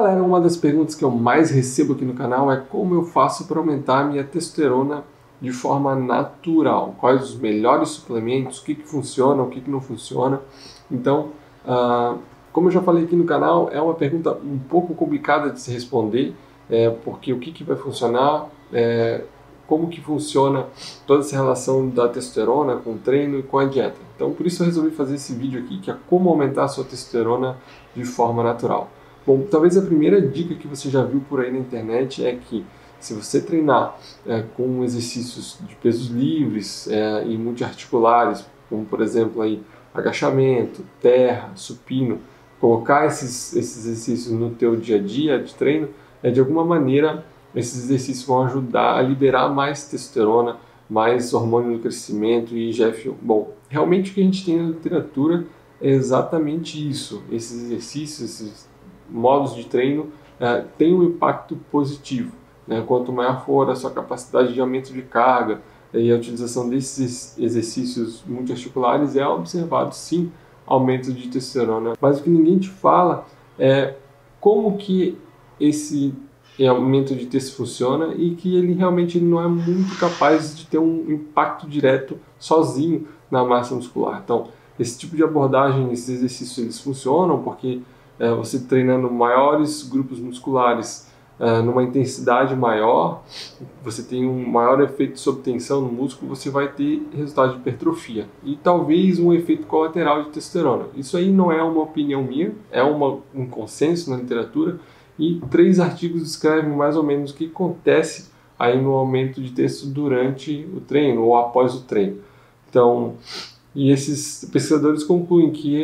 uma das perguntas que eu mais recebo aqui no canal é como eu faço para aumentar minha testosterona de forma natural. Quais os melhores suplementos, o que, que funciona, o que, que não funciona. Então, uh, como eu já falei aqui no canal, é uma pergunta um pouco complicada de se responder, é, porque o que, que vai funcionar, é, como que funciona toda essa relação da testosterona com o treino e com a dieta. Então, por isso eu resolvi fazer esse vídeo aqui, que é como aumentar a sua testosterona de forma natural. Bom, talvez a primeira dica que você já viu por aí na internet é que se você treinar é, com exercícios de pesos livres é, e multiarticulares, como por exemplo aí agachamento, terra, supino, colocar esses, esses exercícios no teu dia a dia de treino, é, de alguma maneira esses exercícios vão ajudar a liberar mais testosterona, mais hormônio do crescimento e IGF. Bom, realmente o que a gente tem na literatura é exatamente isso. Esses exercícios, esses modos de treino é, têm um impacto positivo. Né? Quanto maior for a sua capacidade de aumento de carga e a utilização desses exercícios multiarticulares, é observado sim aumento de testosterona. Mas o que ninguém te fala é como que esse aumento de testo funciona e que ele realmente não é muito capaz de ter um impacto direto sozinho na massa muscular. Então, esse tipo de abordagem, esses exercícios, eles funcionam porque é, você treinando maiores grupos musculares uh, numa intensidade maior, você tem um maior efeito sobre tensão no músculo, você vai ter resultado de hipertrofia e talvez um efeito colateral de testosterona. Isso aí não é uma opinião minha, é uma, um consenso na literatura e três artigos descrevem mais ou menos o que acontece aí no aumento de texto durante o treino ou após o treino. Então, e esses pesquisadores concluem que